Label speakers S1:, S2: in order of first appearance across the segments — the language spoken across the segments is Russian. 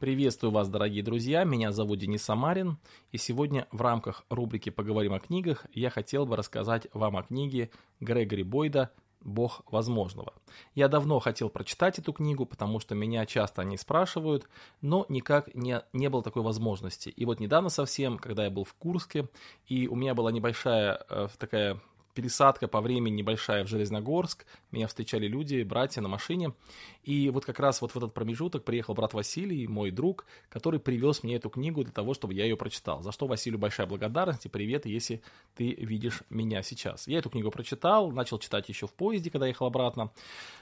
S1: Приветствую вас, дорогие друзья, меня зовут Денис Самарин, и сегодня в рамках рубрики «Поговорим о книгах» я хотел бы рассказать вам о книге Грегори Бойда «Бог возможного». Я давно хотел прочитать эту книгу, потому что меня часто они спрашивают, но никак не, не было такой возможности. И вот недавно совсем, когда я был в Курске, и у меня была небольшая э, такая пересадка по времени небольшая в Железногорск, меня встречали люди, братья на машине, и вот как раз вот в этот промежуток приехал брат Василий, мой друг, который привез мне эту книгу для того, чтобы я ее прочитал, за что Василию большая благодарность и привет, если ты видишь меня сейчас. Я эту книгу прочитал, начал читать еще в поезде, когда ехал обратно,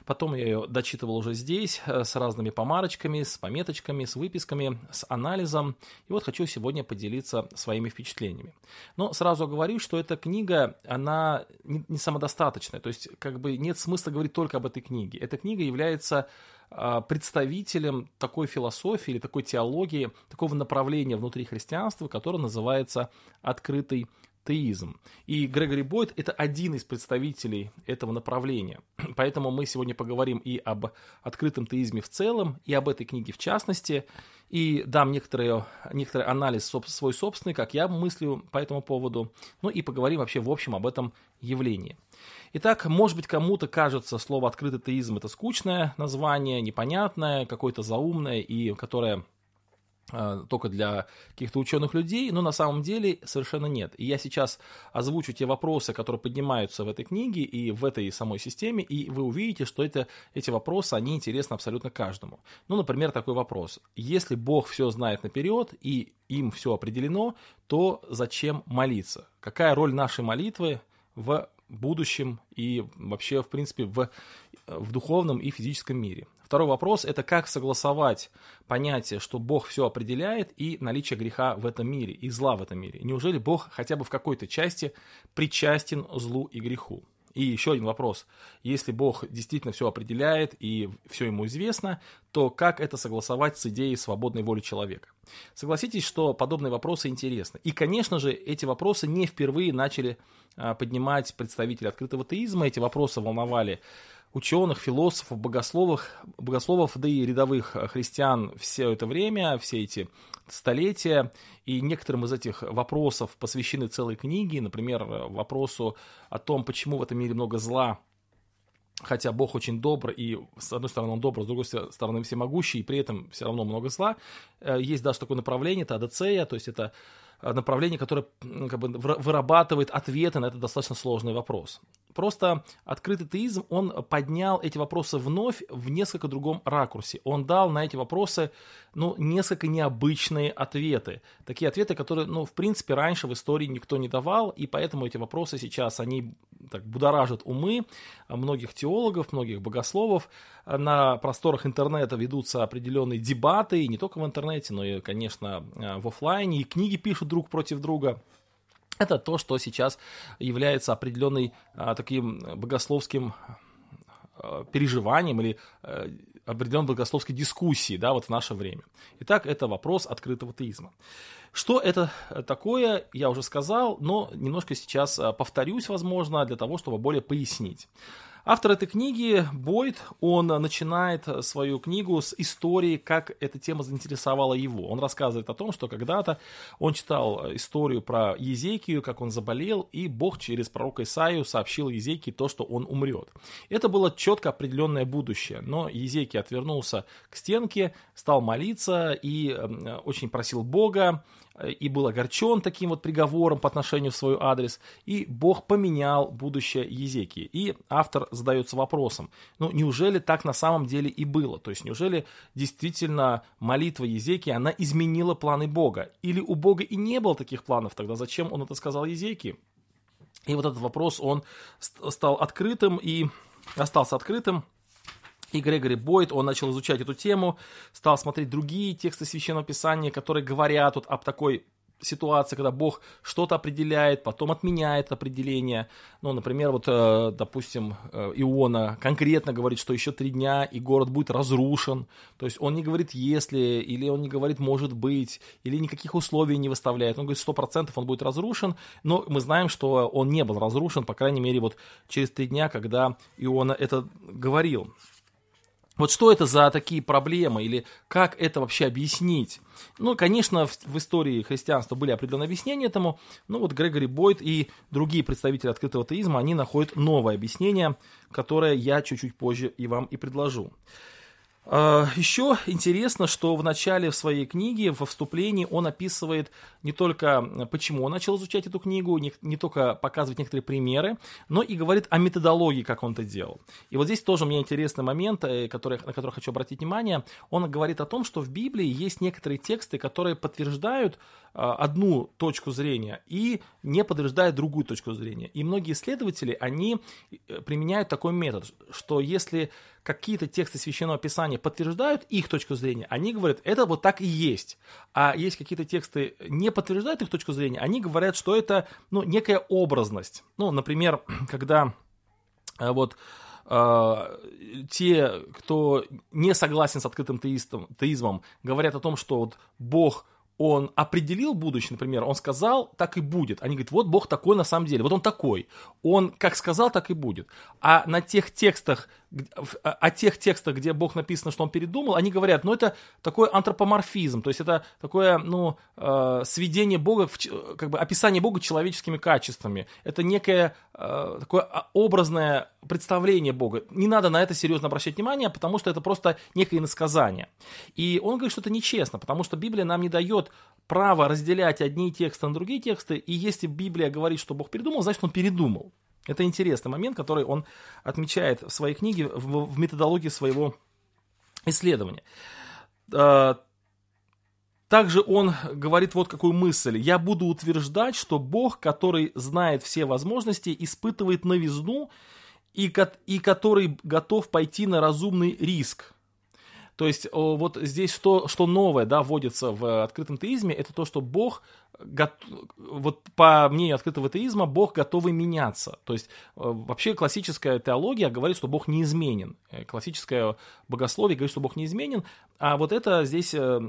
S1: потом я ее дочитывал уже здесь, э, с разными помарочками, с пометочками, с выписками, с анализом, и вот хочу сегодня поделиться своими впечатлениями. Но сразу говорю, что эта книга, она не, не самодостаточная, то есть как бы нет смысла говорить только об этой книге. Эта книга является а, представителем такой философии или такой теологии, такого направления внутри христианства, которое называется открытый теизм. И Грегори Бойд – это один из представителей этого направления. Поэтому мы сегодня поговорим и об открытом теизме в целом, и об этой книге в частности, и дам некоторые, некоторый анализ свой собственный, как я мыслю по этому поводу, ну и поговорим вообще в общем об этом явлении. Итак, может быть, кому-то кажется слово «открытый теизм» это скучное название, непонятное, какое-то заумное, и которое только для каких-то ученых людей, но на самом деле совершенно нет. И я сейчас озвучу те вопросы, которые поднимаются в этой книге и в этой самой системе, и вы увидите, что это, эти вопросы, они интересны абсолютно каждому. Ну, например, такой вопрос. Если Бог все знает наперед и им все определено, то зачем молиться? Какая роль нашей молитвы в будущем и вообще, в принципе, в, в духовном и физическом мире? Второй вопрос – это как согласовать понятие, что Бог все определяет, и наличие греха в этом мире, и зла в этом мире. Неужели Бог хотя бы в какой-то части причастен злу и греху? И еще один вопрос. Если Бог действительно все определяет и все ему известно, то как это согласовать с идеей свободной воли человека? Согласитесь, что подобные вопросы интересны. И, конечно же, эти вопросы не впервые начали а, поднимать представители открытого теизма. Эти вопросы волновали ученых, философов, богословов, богословов, да и рядовых христиан все это время, все эти столетия. И некоторым из этих вопросов посвящены целые книги, например, вопросу о том, почему в этом мире много зла, хотя Бог очень добр, и с одной стороны он добр, с другой стороны всемогущий, и при этом все равно много зла. Э, есть даже такое направление, это адецея, то есть это направление, которое как бы, вырабатывает ответы на этот достаточно сложный вопрос. Просто открытый теизм, он поднял эти вопросы вновь в несколько другом ракурсе. Он дал на эти вопросы, ну, несколько необычные ответы. Такие ответы, которые, ну, в принципе, раньше в истории никто не давал, и поэтому эти вопросы сейчас, они так будоражат умы многих теологов, многих богословов. На просторах интернета ведутся определенные дебаты, и не только в интернете, но и, конечно, в офлайне, и книги пишут друг против друга это то, что сейчас является определенным а, таким богословским а, переживанием или а, определенной богословской дискуссии да, вот в наше время. Итак, это вопрос открытого теизма. Что это такое, я уже сказал, но немножко сейчас а, повторюсь, возможно, для того, чтобы более пояснить. Автор этой книги, Бойд, он начинает свою книгу с истории, как эта тема заинтересовала его. Он рассказывает о том, что когда-то он читал историю про Езекию, как он заболел, и Бог через пророка Исаию сообщил Езекии то, что он умрет. Это было четко определенное будущее, но Езекий отвернулся к стенке, стал молиться и очень просил Бога, и был огорчен таким вот приговором по отношению в свой адрес, и Бог поменял будущее Езекии. И автор задается вопросом, ну неужели так на самом деле и было? То есть неужели действительно молитва Езекии, она изменила планы Бога? Или у Бога и не было таких планов, тогда зачем он это сказал Езекии? И вот этот вопрос, он стал открытым и остался открытым, и Грегори Бойд, он начал изучать эту тему, стал смотреть другие тексты Священного Писания, которые говорят вот об такой ситуации, когда Бог что-то определяет, потом отменяет определение. Ну, например, вот, э, допустим, э, Иона конкретно говорит, что еще три дня и город будет разрушен. То есть он не говорит «если», или он не говорит «может быть», или никаких условий не выставляет. Он говорит, сто процентов он будет разрушен, но мы знаем, что он не был разрушен, по крайней мере, вот через три дня, когда Иона это говорил. Вот что это за такие проблемы или как это вообще объяснить? Ну, конечно, в, в истории христианства были определенные объяснения этому, но вот Грегори Бойд и другие представители открытого теизма, они находят новое объяснение, которое я чуть-чуть позже и вам и предложу. А, Еще интересно, что в начале в своей книги, во вступлении, он описывает не только, почему он начал изучать эту книгу, не, не только показывает некоторые примеры, но и говорит о методологии, как он это делал. И вот здесь тоже меня интересный момент, э, который, на который хочу обратить внимание. Он говорит о том, что в Библии есть некоторые тексты, которые подтверждают одну точку зрения и не подтверждает другую точку зрения. И многие исследователи, они э, применяют такой метод, что если какие-то тексты Священного Писания подтверждают их точку зрения, они говорят, это вот так и есть. А есть какие-то тексты не подтверждают их точку зрения, они говорят, что это ну, некая образность. Ну, например, когда э, вот э, те, кто не согласен с открытым теистом, теизмом, говорят о том, что вот Бог – он определил будущее, например, он сказал, так и будет. Они говорят, вот Бог такой на самом деле, вот он такой. Он как сказал, так и будет. А на тех текстах, о тех текстах, где Бог написано, что он передумал, они говорят, ну это такой антропоморфизм, то есть это такое, ну, э, сведение Бога, в, как бы описание Бога человеческими качествами. Это некое э, такое образное представление Бога. Не надо на это серьезно обращать внимание, потому что это просто некое иносказание. И он говорит, что это нечестно, потому что Библия нам не дает право разделять одни тексты на другие тексты, и если Библия говорит, что Бог передумал, значит он передумал. Это интересный момент, который он отмечает в своей книге, в, в методологии своего исследования. А, также он говорит вот какую мысль. «Я буду утверждать, что Бог, который знает все возможности, испытывает новизну и, и который готов пойти на разумный риск, то есть вот здесь что, что новое да, вводится в открытом теизме, это то, что Бог, вот по мнению открытого теизма, Бог готовый меняться. То есть вообще классическая теология говорит, что Бог неизменен. Э, классическое богословие говорит, что Бог неизменен, а вот это здесь э,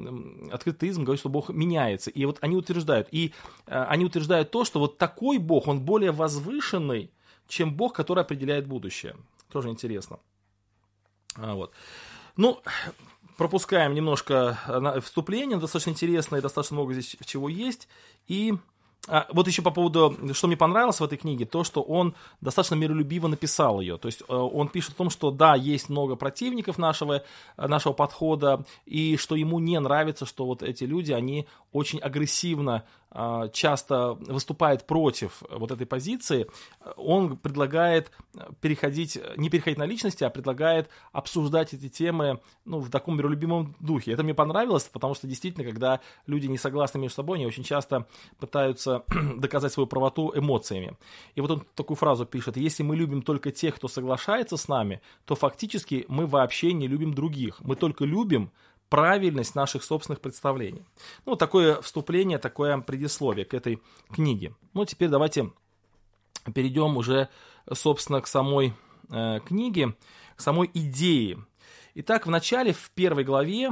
S1: открытый теизм говорит, что Бог меняется. И вот они утверждают, и э, они утверждают то, что вот такой Бог, он более возвышенный, чем Бог, который определяет будущее. Тоже интересно. А, вот. Ну, пропускаем немножко э, вступление, достаточно интересно и достаточно много здесь чего есть. И а, вот еще по поводу, что мне понравилось в этой книге, то, что он достаточно миролюбиво написал ее. То есть э, он пишет о том, что да, есть много противников нашего, э, нашего подхода, и что ему не нравится, что вот эти люди, они очень агрессивно а, часто выступает против вот этой позиции, он предлагает переходить, не переходить на личности, а предлагает обсуждать эти темы ну, в таком миролюбимом духе. Это мне понравилось, потому что действительно, когда люди не согласны между собой, они очень часто пытаются доказать свою правоту эмоциями. И вот он такую фразу пишет, если мы любим только тех, кто соглашается с нами, то фактически мы вообще не любим других. Мы только любим правильность наших собственных представлений. Ну, такое вступление, такое предисловие к этой книге. Ну, теперь давайте перейдем уже, собственно, к самой э, книге, к самой идее. Итак, в начале, в первой главе,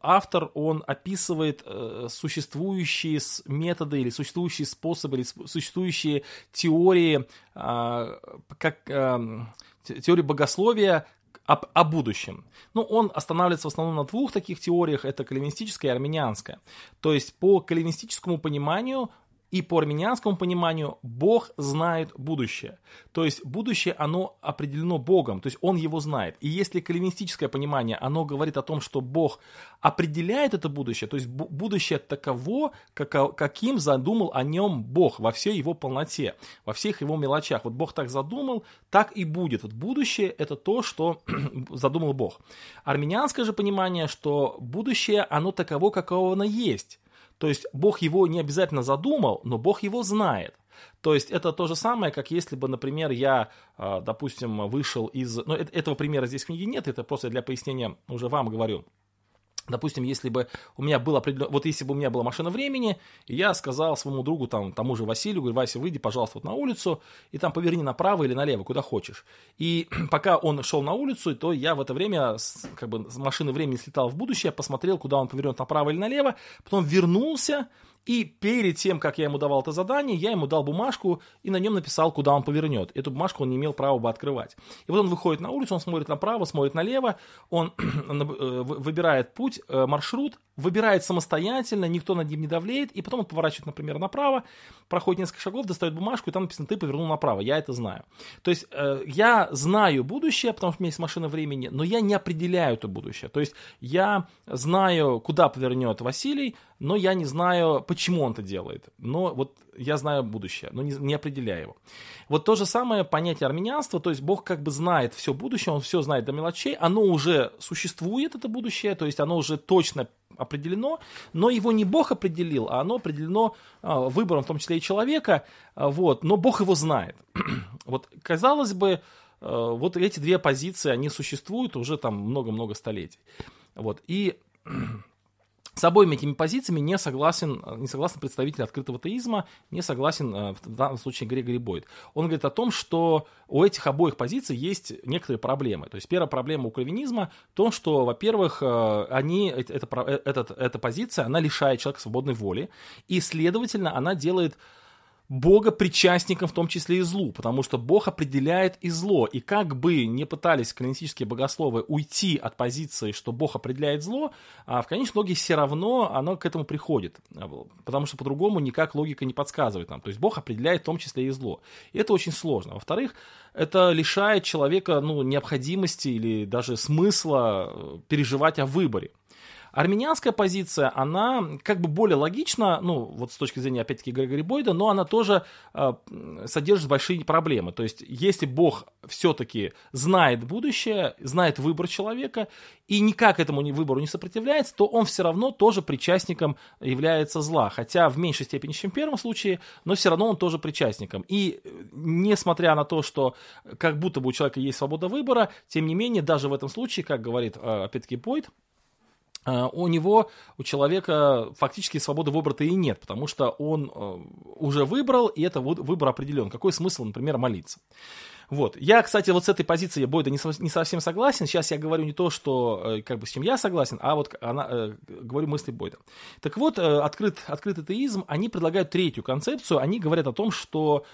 S1: автор, он описывает э, существующие методы или существующие способы, или существующие теории, э, как э, теории богословия, о, о будущем. Ну, он останавливается в основном на двух таких теориях, это кальвинистическая и армянианская. То есть по кальвинистическому пониманию и по армянскому пониманию Бог знает будущее. То есть будущее, оно определено Богом, то есть Он его знает. И если кальвинистическое понимание, оно говорит о том, что Бог определяет это будущее, то есть будущее таково, каким задумал о нем Бог во всей его полноте, во всех его мелочах. Вот Бог так задумал, так и будет. Вот будущее это то, что задумал Бог. Армянское же понимание, что будущее, оно таково, каково оно есть. То есть Бог его не обязательно задумал, но Бог его знает. То есть это то же самое, как если бы, например, я, а, допустим, вышел из... Ну, этого примера здесь в книге нет, это просто для пояснения уже вам говорю. Допустим, если бы у меня было определенно, вот если бы у меня была машина времени, и я сказал своему другу, там, тому же Василию, говорю, Вася, выйди, пожалуйста, вот на улицу, и там поверни направо или налево, куда хочешь. И пока он шел на улицу, то я в это время, как бы, с машины времени слетал в будущее, посмотрел, куда он повернет направо или налево, потом вернулся, И перед тем, как я ему давал это задание, я ему дал бумажку и на нем написал, куда он повернет. Эту бумажку он не имел права бы открывать. И вот он выходит на улицу, он смотрит направо, смотрит налево, он э, выбирает путь, э, маршрут, выбирает самостоятельно, никто над ним не давлеет, и потом он поворачивает, например, направо, проходит несколько шагов, достает бумажку, и там написано «ты повернул направо». Я это знаю. То есть э, я знаю будущее, потому что у меня есть машина времени, но я не определяю это будущее. То есть я знаю, куда повернет Василий, но я не знаю, почему он это делает. Но вот я знаю будущее, но не, не определяю его. Вот то же самое понятие армянства, то есть Бог как бы знает все будущее, Он все знает до мелочей, оно уже существует, это будущее, то есть оно уже точно определено, но его не Бог определил, а оно определено а, выбором, в том числе и человека, а, вот, но Бог его знает. вот, казалось бы, а, вот эти две позиции, они существуют уже там много-много столетий. Вот, и с обоими этими позициями не согласен, не согласен представитель открытого теизма, не согласен э, в данном случае Грегори Бойд. Он говорит о том, что у этих обоих позиций есть некоторые проблемы. То есть первая проблема у кальвинизма в том, что, во-первых, э, они, это, это, эта позиция, она лишает человека свободной воли, и, следовательно, она делает Бога причастником в том числе и злу, потому что Бог определяет и зло. И как бы не пытались канонистические богословы уйти от позиции, что Бог определяет зло, а в конечном итоге все равно оно к этому приходит, потому что по-другому никак логика не подсказывает нам. То есть Бог определяет в том числе и зло. И это очень сложно. Во-вторых, это лишает человека ну, необходимости или даже смысла э, переживать о выборе. Армянская позиция, она как бы более логична, ну, вот с точки зрения, опять-таки, Грегори Бойда, но она тоже э, содержит большие проблемы. То есть, если Бог все-таки знает будущее, знает выбор человека, и никак этому выбору не сопротивляется, то он все равно тоже причастником является зла. Хотя в меньшей степени, чем в первом случае, но все равно он тоже причастником. И э, несмотря на то, что как будто бы у человека есть свобода выбора, тем не менее, даже в этом случае, как говорит, э, опять-таки, Бойд, у него, у человека фактически свободы выбора-то и нет, потому что он э, уже выбрал, и это выбор определен. Какой смысл, например, молиться? Вот. Я, кстати, вот с этой позиции Бойда не, совсем согласен. Сейчас я говорю не то, что э, как бы с чем я согласен, а вот она, э, говорю мысли Бойда. Так вот, открыт, открытый теизм, они предлагают третью концепцию. Они говорят о том, что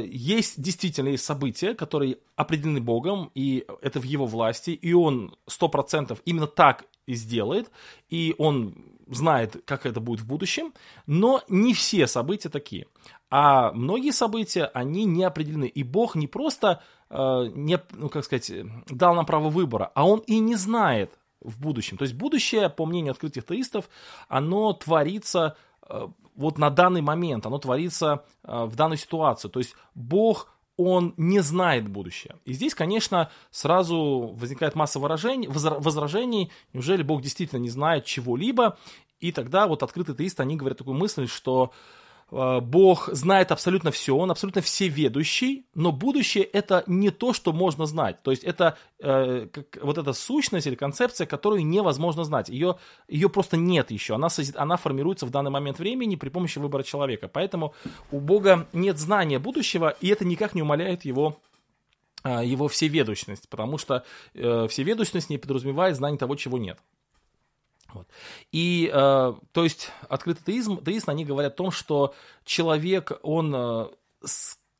S1: есть действительно есть события, которые определены Богом, и это в его власти, и он сто процентов именно так и сделает, и он знает, как это будет в будущем, но не все события такие. А многие события, они не определены. И Бог не просто, э, не, ну, как сказать, дал нам право выбора, а Он и не знает в будущем. То есть будущее, по мнению открытых теистов, оно творится э, вот на данный момент, оно творится э, в данную ситуацию. То есть Бог он не знает будущее. И здесь, конечно, сразу возникает масса выражений, возражений, неужели Бог действительно не знает чего-либо, и тогда вот открытые теисты, они говорят такую мысль, что Бог знает абсолютно все, Он абсолютно всеведущий, но будущее это не то, что можно знать. То есть это э, как, вот эта сущность или концепция, которую невозможно знать. Ее, ее просто нет еще. Она, она формируется в данный момент времени при помощи выбора человека. Поэтому у Бога нет знания будущего, и это никак не умаляет его э, его всеведущность, потому что э, всеведущность не подразумевает знание того, чего нет. Вот. И, э, то есть, открытый теизм, теизм, они говорят о том, что человек, он э,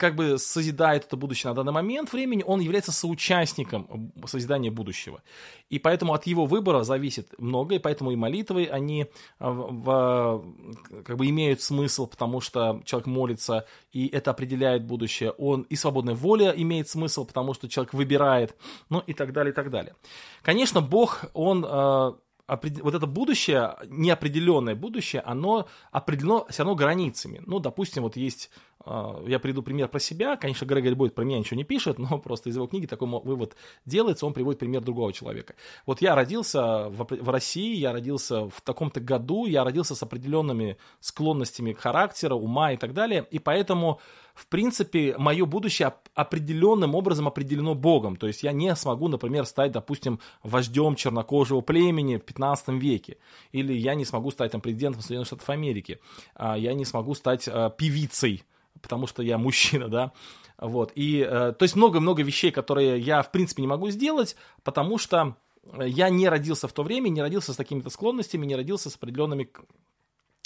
S1: как бы созидает это будущее на данный момент времени, он является соучастником созидания будущего. И поэтому от его выбора зависит многое, поэтому и молитвы, они э, в, в, как бы имеют смысл, потому что человек молится, и это определяет будущее. Он и свободная воля имеет смысл, потому что человек выбирает, ну и так далее, и так далее. Конечно, Бог, он э, вот это будущее, неопределенное будущее, оно определено все равно границами. Ну, допустим, вот есть, а, я приведу пример про себя, конечно, Грегори Бойд про меня ничего не пишет, но просто из его книги такой вывод делается, он приводит пример другого человека. Вот я родился в, России, я родился в таком-то году, я родился с определенными склонностями к характеру, ума и так далее, и поэтому в принципе, мое будущее определенным образом определено Богом. То есть я не смогу, например, стать, допустим, вождем чернокожего племени в 15 веке. Или я не смогу стать там, президентом Соединенных Штатов Америки. А, я не смогу стать а, певицей, потому что я мужчина, да. Вот. И, э, то есть много-много вещей, которые я, в принципе, не могу сделать, потому что я не родился в то время, не родился с такими-то склонностями, не родился с определенными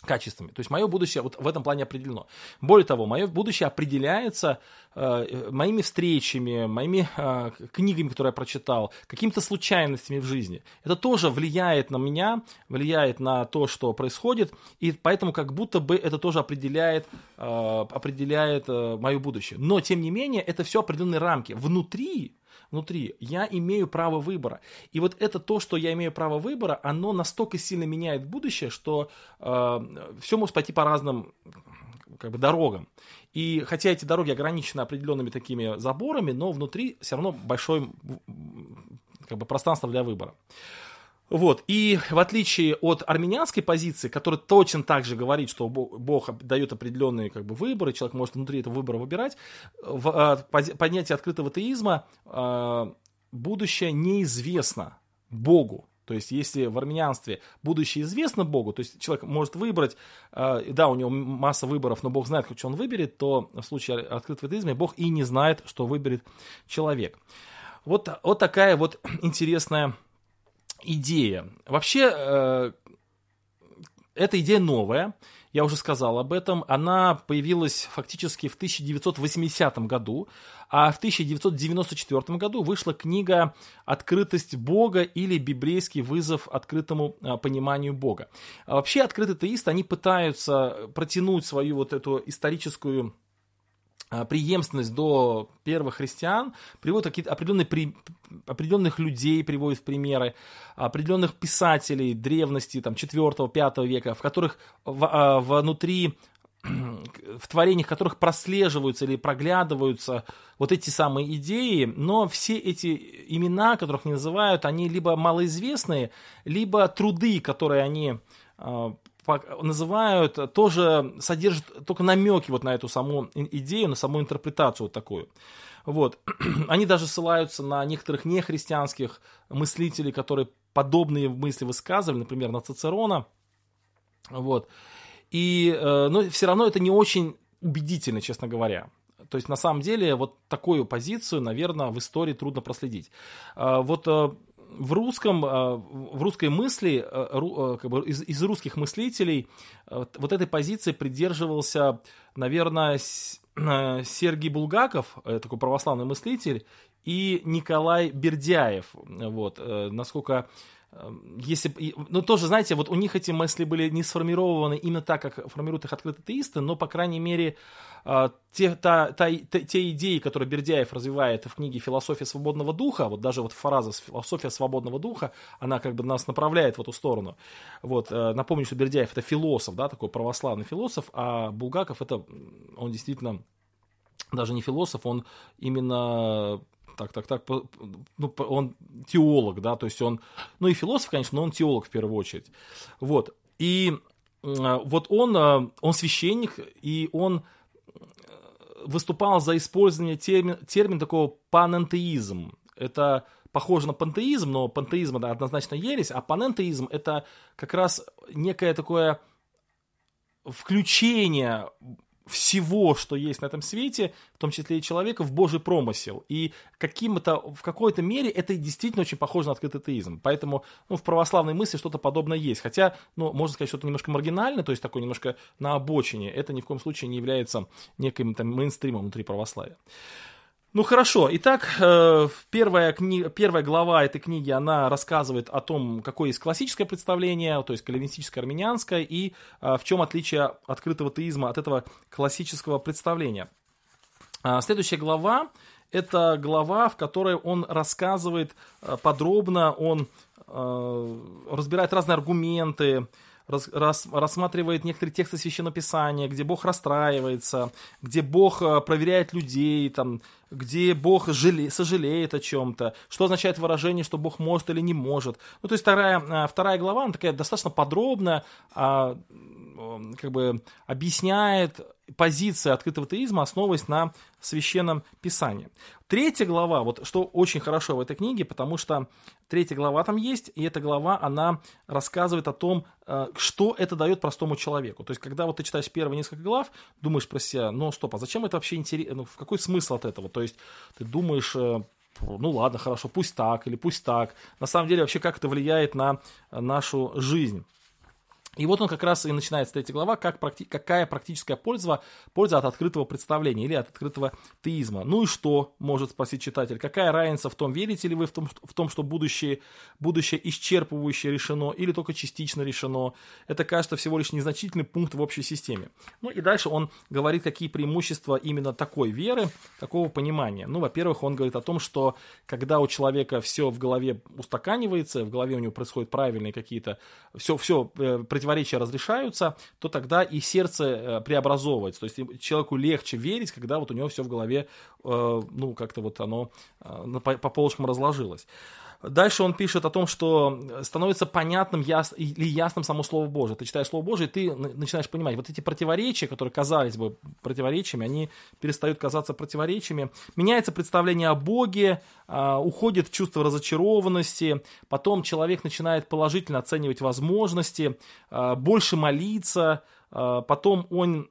S1: качествами. То есть мое будущее вот в этом плане определено. Более того, мое будущее определяется э, моими встречами, моими э, книгами, которые я прочитал, какими-то случайностями в жизни. Это тоже влияет на меня, влияет на то, что происходит, и поэтому как будто бы это тоже определяет, э, определяет э, мое будущее. Но, тем не менее, это все определенные рамки. Внутри внутри. Я имею право выбора. И вот это то, что я имею право выбора, оно настолько сильно меняет будущее, что э, все может пойти по разным как бы, дорогам. И хотя эти дороги ограничены определенными такими заборами, но внутри все равно большое как бы, пространство для выбора. Вот. И в отличие от армянской позиции, которая точно так же говорит, что Бог дает определенные как бы, выборы, человек может внутри этого выбора выбирать, в а, понятие открытого теизма а, будущее неизвестно Богу. То есть, если в армянстве будущее известно Богу, то есть человек может выбрать, а, да, у него масса выборов, но Бог знает, что он выберет, то в случае открытого теизма Бог и не знает, что выберет человек. Вот, вот такая вот интересная идея. Вообще, э, эта идея новая, я уже сказал об этом, она появилась фактически в 1980 году, а в 1994 году вышла книга «Открытость Бога» или «Библейский вызов открытому э, пониманию Бога». А вообще открытые теисты, они пытаются протянуть свою вот эту историческую преемственность до первых христиан, приводят какие-то определенные при, определенных людей, приводят в примеры, определенных писателей древности, там, 4-5 века, в которых в, а, внутри в творениях которых прослеживаются или проглядываются вот эти самые идеи, но все эти имена, которых не называют, они либо малоизвестные, либо труды, которые они а, называют, тоже содержит только намеки вот на эту саму идею, на саму интерпретацию вот такую. Вот. Они даже ссылаются на некоторых нехристианских мыслителей, которые подобные мысли высказывали, например, на Цицерона. Вот. И, э, но все равно это не очень убедительно, честно говоря. То есть, на самом деле, вот такую позицию, наверное, в истории трудно проследить. Э, вот э, в русском, э, в русской мысли, э, э, как бы из, из русских мыслителей вот этой позиции придерживался, наверное, Сергей Булгаков, такой православный мыслитель, и Николай Бердяев. Вот, насколько если, ну тоже, знаете, вот у них эти мысли были не сформированы именно так, как формируют их открытые теисты, но, по крайней мере, а, те, та, та, те, те идеи, которые Бердяев развивает в книге «Философия свободного духа», вот даже вот фраза «философия свободного духа», она как бы нас направляет в эту сторону. Вот, э, напомню, что Бердяев это философ, да, такой православный философ, а Булгаков это, он действительно даже не философ, он именно так, так, так, ну, он теолог, да, то есть он, ну и философ, конечно, но он теолог в первую очередь. Вот, и э, вот он, э, он священник, и он выступал за использование термина, термина такого панентеизм. Это похоже на пантеизм, но пантеизм это однозначно ересь, а панентеизм это как раз некое такое включение всего, что есть на этом свете, в том числе и человека, в Божий промысел. И каким-то, в какой-то мере это действительно очень похоже на открытый теизм. Поэтому ну, в православной мысли что-то подобное есть. Хотя, ну, можно сказать, что-то немножко маргинальное, то есть такое немножко на обочине. Это ни в коем случае не является неким там мейнстримом внутри православия. Ну хорошо, итак, э, первая, кни... первая глава этой книги, она рассказывает о том, какое есть классическое представление, то есть кальвинистическое, армянское, и э, в чем отличие открытого теизма от этого классического представления. А, следующая глава – это глава, в которой он рассказывает э, подробно, он разбирает разные аргументы, рас, рас, рассматривает некоторые тексты Священного Писания, где Бог расстраивается, где Бог проверяет людей, там, где Бог жале, сожалеет о чем-то, что означает выражение, что Бог может или не может. Ну, то есть вторая, э, вторая глава, она такая достаточно подробная, а, как бы объясняет позиция открытого теизма, основываясь на священном писании. Третья глава, вот что очень хорошо в этой книге, потому что третья глава там есть, и эта глава, она рассказывает о том, э, что это дает простому человеку. То есть, когда вот ты читаешь первые несколько глав, думаешь про себя, ну стоп, а зачем это вообще интересно, ну, в какой смысл от этого? То есть, ты думаешь, э, ну ладно, хорошо, пусть так или пусть так. На самом деле, вообще, как это влияет на нашу жизнь. И вот он как раз и начинает с третьей глава, как какая практическая польза, польза от открытого представления или от открытого теизма. Ну и что, может спросить читатель, какая разница в том, верите ли вы в том, в том что будущее, будущее исчерпывающее решено или только частично решено. Это, кажется, всего лишь незначительный пункт в общей системе. Ну и дальше он говорит, какие преимущества именно такой веры, такого понимания. Ну, во-первых, он говорит о том, что когда у человека все в голове устаканивается, в голове у него происходят правильные какие-то, все, все э, противоречия разрешаются, то тогда и сердце э, преобразовывается. То есть человеку легче верить, когда вот у него все в голове, э, ну, как-то вот оно по, по полочкам разложилось. Дальше он пишет о том, что становится понятным яс, или ясным само Слово Божие. Ты читаешь Слово Божие, и ты начинаешь понимать, вот эти противоречия, которые казались бы противоречиями, они перестают казаться противоречиями. Меняется представление о Боге, а, уходит чувство разочарованности, потом человек начинает положительно оценивать возможности, а, больше молиться, а, потом он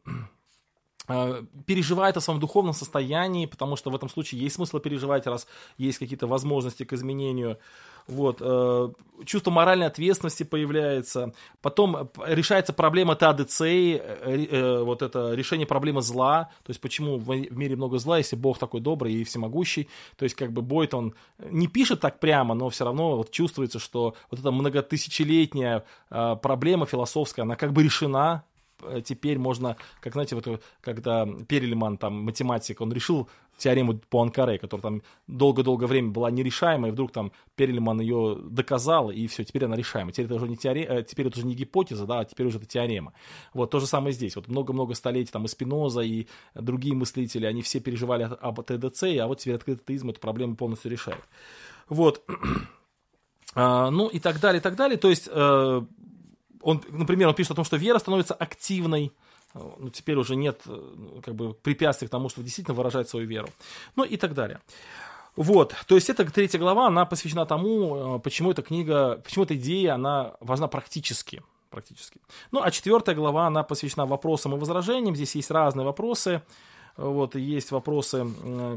S1: переживает о своем духовном состоянии, потому что в этом случае есть смысл переживать, раз есть какие-то возможности к изменению. Вот, э, чувство моральной ответственности появляется. Потом решается проблема теодицеи, э, вот это решение проблемы зла. То есть почему в мире много зла, если Бог такой добрый и всемогущий. То есть как бы Бойт, он не пишет так прямо, но все равно вот чувствуется, что вот эта многотысячелетняя проблема философская, она как бы решена, Э, теперь можно, как знаете, вот когда Перельман, там, математик, он решил теорему по Анкаре, которая там долго-долго время была нерешаемой, и вдруг там Перельман ее доказал, и все, теперь она решаема. Теперь это уже не, теоре... Э, теперь это уже не гипотеза, да, а теперь уже это теорема. Вот то же самое здесь. Вот много-много столетий там и Спиноза, и другие мыслители, они все переживали об ТДЦ, а вот теперь открытый теизм эту проблему полностью решает. Вот. А, ну и так далее, и так далее. То есть э, он, например, он пишет о том, что вера становится активной, ну, теперь уже нет э, как бы, препятствий к тому, чтобы действительно выражать свою веру, ну и так далее. Вот, то есть эта третья глава, она посвящена тому, э, почему эта книга, почему эта идея, она важна практически, практически. Ну, а четвертая глава, она посвящена вопросам и возражениям, здесь есть разные вопросы, вот, есть вопросы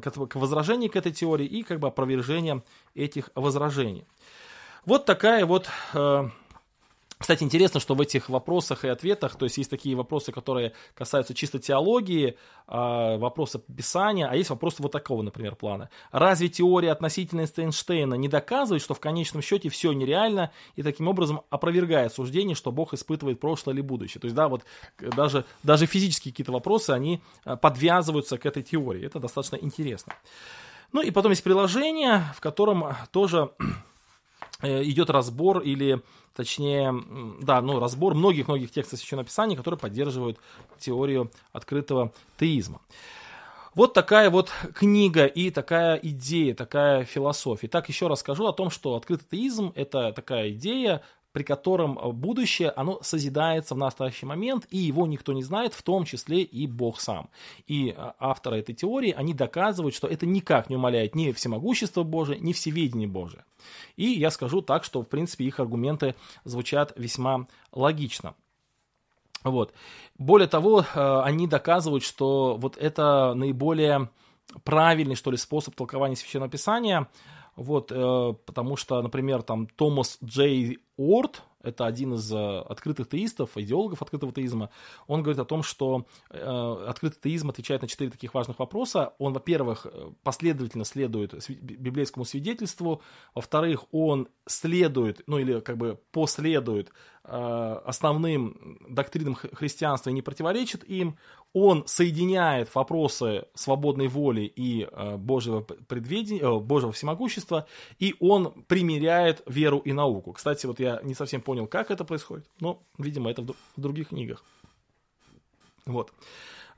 S1: к возражению к этой теории и как бы опровержение этих возражений. Вот такая вот э, кстати, интересно, что в этих вопросах и ответах, то есть есть такие вопросы, которые касаются чисто теологии, а, вопросы Писания, а есть вопросы вот такого, например, плана. Разве теория относительности Эйнштейна не доказывает, что в конечном счете все нереально и таким образом опровергает суждение, что Бог испытывает прошлое или будущее? То есть, да, вот даже, даже физические какие-то вопросы, они а, подвязываются к этой теории. Это достаточно интересно. Ну и потом есть приложение, в котором тоже э, идет разбор или точнее, да, ну, разбор многих-многих текстов Священного Писания, которые поддерживают теорию открытого теизма. Вот такая вот книга и такая идея, такая философия. Так еще раз скажу о том, что открытый теизм – это такая идея, при котором э, будущее, оно созидается в настоящий момент, и его никто не знает, в том числе и Бог сам. И э, авторы этой теории, они доказывают, что это никак не умаляет ни всемогущество Божие, ни всеведение Божие. И я скажу так, что, в принципе, их аргументы звучат весьма логично. Вот. Более того, э, они доказывают, что вот это наиболее правильный, что ли, способ толкования Священного Писания – вот, э, потому что, например, там Томас Джей Орд, это один из э, открытых теистов, идеологов открытого теизма, он говорит о том, что э, открытый теизм отвечает на четыре таких важных вопроса. Он, во-первых, последовательно следует библейскому свидетельству, во-вторых, он следует, ну или как бы последует основным доктринам христианства и не противоречит им, он соединяет вопросы свободной воли и э, Божьего, предведения, э, Божьего всемогущества, и он примеряет веру и науку. Кстати, вот я не совсем понял, как это происходит, но, видимо, это в, в других книгах. Вот.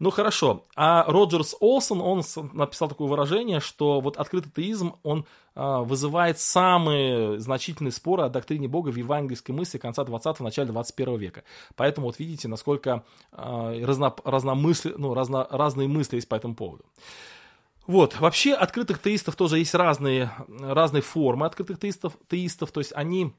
S1: Ну хорошо. А Роджерс Олсон, он написал такое выражение, что вот открытый теизм, он а, вызывает самые значительные споры о доктрине Бога в евангельской мысли конца 20-го, начала 21 века. Поэтому вот видите, насколько а, разно, разномысли, ну, разно, разные мысли есть по этому поводу. Вот, вообще открытых теистов тоже есть разные, разные формы открытых теистов, теистов, то есть они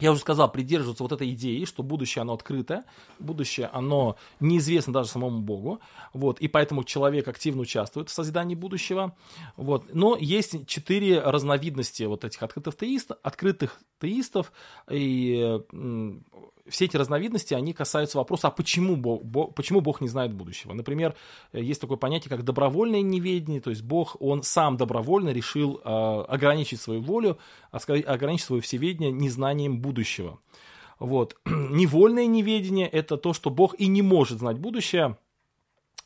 S1: я уже сказал, придерживаться вот этой идеи, что будущее оно открыто, будущее оно неизвестно даже самому Богу, вот, и поэтому человек активно участвует в созидании будущего, вот, но есть четыре разновидности вот этих открытых теистов, открытых теистов, и все эти разновидности, они касаются вопроса, а почему Бог, Бог, почему Бог не знает будущего? Например, есть такое понятие, как добровольное неведение, то есть Бог, он сам добровольно решил э, ограничить свою волю, ограничить свое всеведение незнанием будущего. Вот. Невольное неведение – это то, что Бог и не может знать будущее,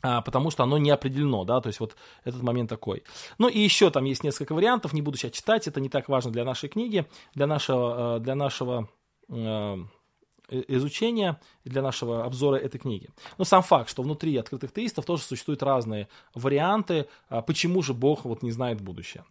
S1: а, потому что оно не определено, да, то есть вот этот момент такой. Ну и еще там есть несколько вариантов, не буду сейчас читать, это не так важно для нашей книги, для нашего, э, для нашего э, изучения, для нашего обзора этой книги. Но сам факт, что внутри открытых теистов тоже существуют разные варианты, а, почему же Бог вот не знает будущее.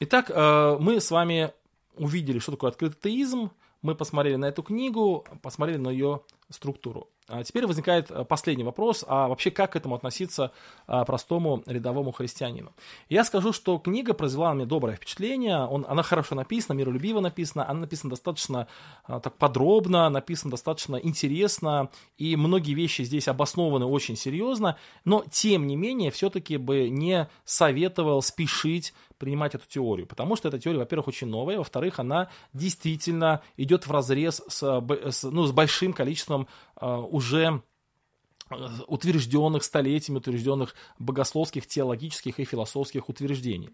S1: Итак, э, мы с вами увидели, что такое открытый теизм, мы посмотрели на эту книгу, посмотрели на ее структуру. А теперь возникает э, последний вопрос, а вообще как к этому относиться а, простому рядовому христианину? Я скажу, что книга произвела на меня доброе впечатление, он, она хорошо написана, миролюбиво написана, она написана достаточно а, так подробно, написана достаточно интересно, и многие вещи здесь обоснованы очень серьезно, но тем не менее все-таки бы не советовал спешить принимать эту теорию, потому что эта теория, во-первых, очень новая, во-вторых, она действительно идет в разрез с, ну, с большим количеством уже утвержденных столетиями, утвержденных богословских, теологических и философских утверждений.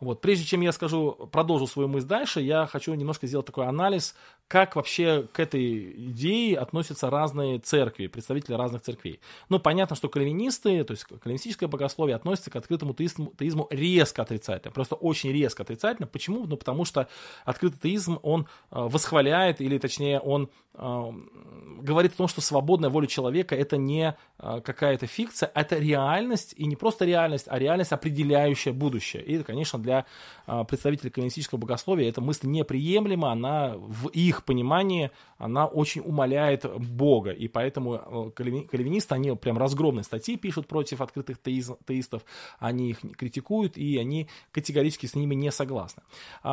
S1: Вот. Прежде чем я скажу, продолжу свою мысль дальше, я хочу немножко сделать такой анализ, как вообще к этой идее относятся разные церкви, представители разных церквей. Ну, понятно, что кальвинисты, то есть кальвинистическое богословие относится к открытому теизму, теизму резко отрицательно, просто очень резко отрицательно. Почему? Ну, потому что открытый теизм, он э, восхваляет, или точнее, он э, говорит о том, что свободная воля человека – это не а, какая-то фикция, это реальность, и не просто реальность, а реальность, определяющая будущее. И, конечно, для а, представителей коммунистического богословия эта мысль неприемлема, она в их понимании, она очень умаляет Бога, и поэтому а, кальвинисты, они прям разгромные статьи пишут против открытых теистов, они их критикуют, и они категорически с ними не согласны.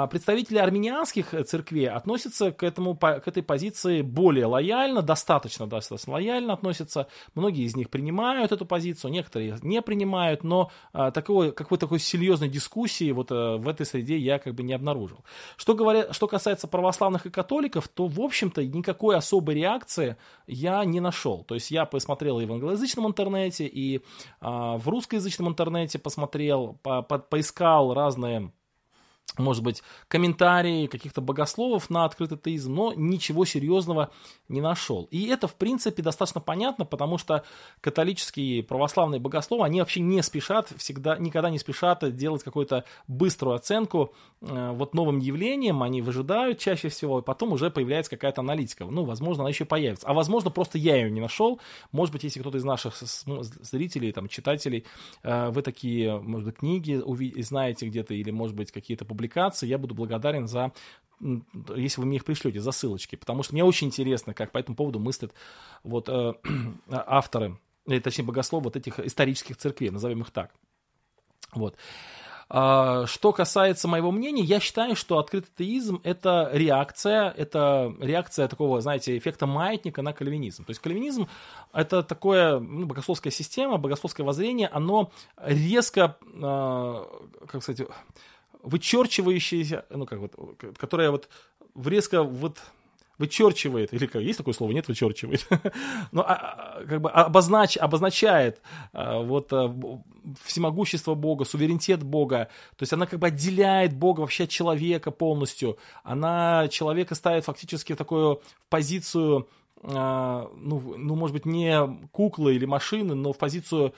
S1: Представители армянианских церквей относятся к, этому, к этой позиции более лояльно, достаточно, достаточно лояльно относятся, Многие из них принимают эту позицию, некоторые не принимают, но а, такого, какой такой серьезной дискуссии вот а, в этой среде я как бы не обнаружил. Что, говоря, что касается православных и католиков, то, в общем-то, никакой особой реакции я не нашел. То есть я посмотрел и в англоязычном интернете, и а, в русскоязычном интернете посмотрел, по, по, поискал разные может быть, комментарии каких-то богословов на открытый теизм, но ничего серьезного не нашел. И это, в принципе, достаточно понятно, потому что католические православные богословы, они вообще не спешат, всегда, никогда не спешат делать какую-то быструю оценку э, вот новым явлениям, они выжидают чаще всего, и потом уже появляется какая-то аналитика. Ну, возможно, она еще появится. А возможно, просто я ее не нашел. Может быть, если кто-то из наших зрителей, там, читателей, э, вы такие, может быть, книги знаете где-то, или, может быть, какие-то публикации, я буду благодарен за если вы мне их пришлете, за ссылочки, потому что мне очень интересно, как по этому поводу мыслят вот э, авторы, или точнее богословы вот этих исторических церквей, назовем их так. Вот. А, что касается моего мнения, я считаю, что открытый теизм – это реакция, это реакция такого, знаете, эффекта маятника на кальвинизм. То есть кальвинизм – это такое ну, богословская система, богословское воззрение, оно резко, а, как сказать, вычерчивающаяся, ну как вот, которая вот резко вот вычерчивает, или как, есть такое слово, нет, вычерчивает, но а, а, как бы обознач, обозначает а, вот а, всемогущество Бога, суверенитет Бога, то есть она как бы отделяет Бога вообще от человека полностью, она человека ставит фактически в такую позицию ну, ну, может быть, не куклы или машины, но в позицию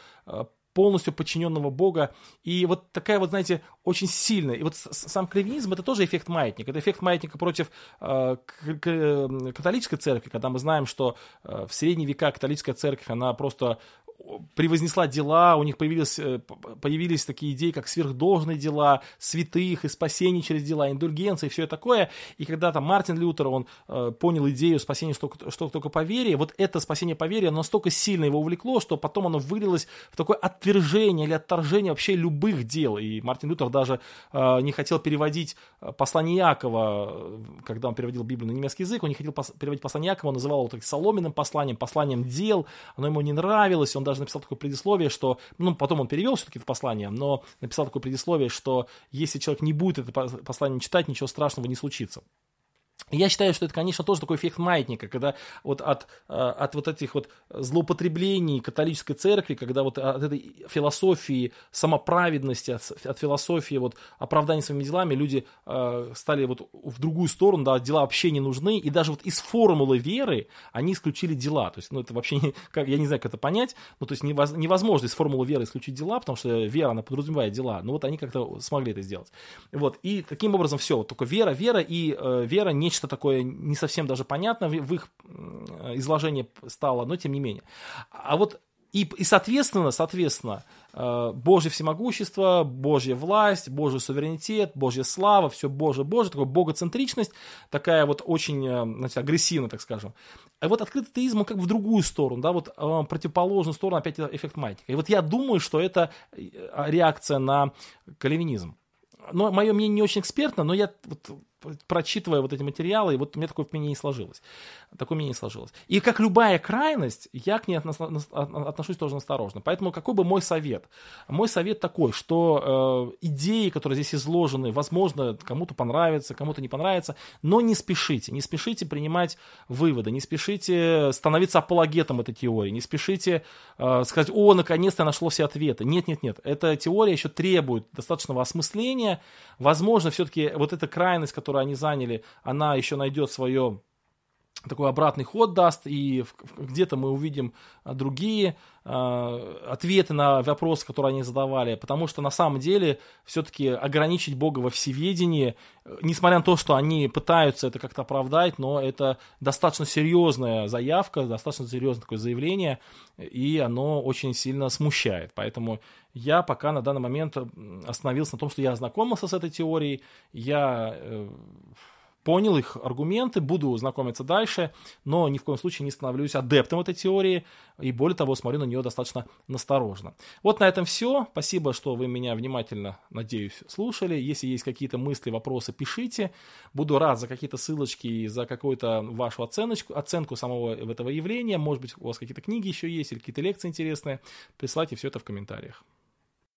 S1: полностью подчиненного Бога. И вот такая вот, знаете, очень сильная. И вот сам кальвинизм это тоже эффект маятника. Это эффект маятника против э, католической церкви, когда мы знаем, что э, в средние века католическая церковь, она просто превознесла дела, у них появились, э, появились такие идеи, как сверхдолжные дела, святых и спасение через дела, индульгенции и все такое. И когда там Мартин Лютер, он э, понял идею спасения что, что только по вере, вот это спасение по вере, настолько сильно его увлекло, что потом оно вылилось в такое отвержение или отторжение вообще любых дел. И Мартин Лютер даже э, не хотел переводить э, послание Якова, когда он переводил Библию на немецкий язык, он не хотел пос- переводить послание Якова, он называл его соломенным посланием, посланием дел, оно ему не нравилось, он даже написал такое предисловие, что, ну, потом он перевел все-таки в послание, но написал такое предисловие, что если человек не будет это послание читать, ничего страшного не случится. Я считаю, что это, конечно, тоже такой эффект маятника, когда вот от, э, от вот этих вот злоупотреблений католической церкви, когда вот от этой философии самоправедности, от, от философии вот оправдания своими делами люди э, стали вот в другую сторону, да, дела вообще не нужны, и даже вот из формулы веры они исключили дела, то есть, ну, это вообще, не, как, я не знаю, как это понять, ну, то есть невозможно из формулы веры исключить дела, потому что вера, она подразумевает дела, но вот они как-то смогли это сделать. Вот, и таким образом все, вот только вера, вера и э, вера не нечто такое не совсем даже понятно в их изложении стало, но тем не менее. А вот и, и соответственно, соответственно, э, Божье всемогущество, Божья власть, Божий суверенитет, Божья слава, все Божье, Божье, такая богоцентричность, такая вот очень, э, знаете, агрессивная, так скажем. А вот открытый теизм, он как бы в другую сторону, да, вот э, противоположную сторону, опять эффект маятника. И вот я думаю, что это реакция на кальвинизм. Но мое мнение не очень экспертно, но я вот прочитывая вот эти материалы, и вот у меня такое мнение не сложилось. Такое мнение не сложилось. И как любая крайность, я к ней отношусь тоже осторожно. Поэтому какой бы мой совет? Мой совет такой, что э, идеи, которые здесь изложены, возможно, кому-то понравятся, кому-то не понравятся, но не спешите, не спешите принимать выводы, не спешите становиться апологетом этой теории, не спешите э, сказать, о, наконец-то я нашло все ответы. Нет, нет, нет, эта теория еще требует достаточного осмысления, возможно, все-таки вот эта крайность, которую они заняли, она еще найдет свое такой обратный ход даст, и где-то мы увидим а, другие э, ответы на вопросы, которые они задавали, потому что на самом деле все-таки ограничить Бога во всеведении, несмотря на то, что они пытаются это как-то оправдать, но это достаточно серьезная заявка, достаточно серьезное такое заявление, и оно очень сильно смущает. Поэтому я пока на данный момент остановился на том, что я ознакомился с этой теорией, я э, понял их аргументы, буду знакомиться дальше, но ни в коем случае не становлюсь адептом этой теории, и более того, смотрю на нее достаточно настороженно. Вот на этом все. Спасибо, что вы меня внимательно, надеюсь, слушали. Если есть какие-то мысли, вопросы, пишите. Буду рад за какие-то ссылочки и за какую-то вашу оценочку, оценку самого этого явления. Может быть, у вас какие-то книги еще есть или какие-то лекции интересные. Присылайте все это в комментариях.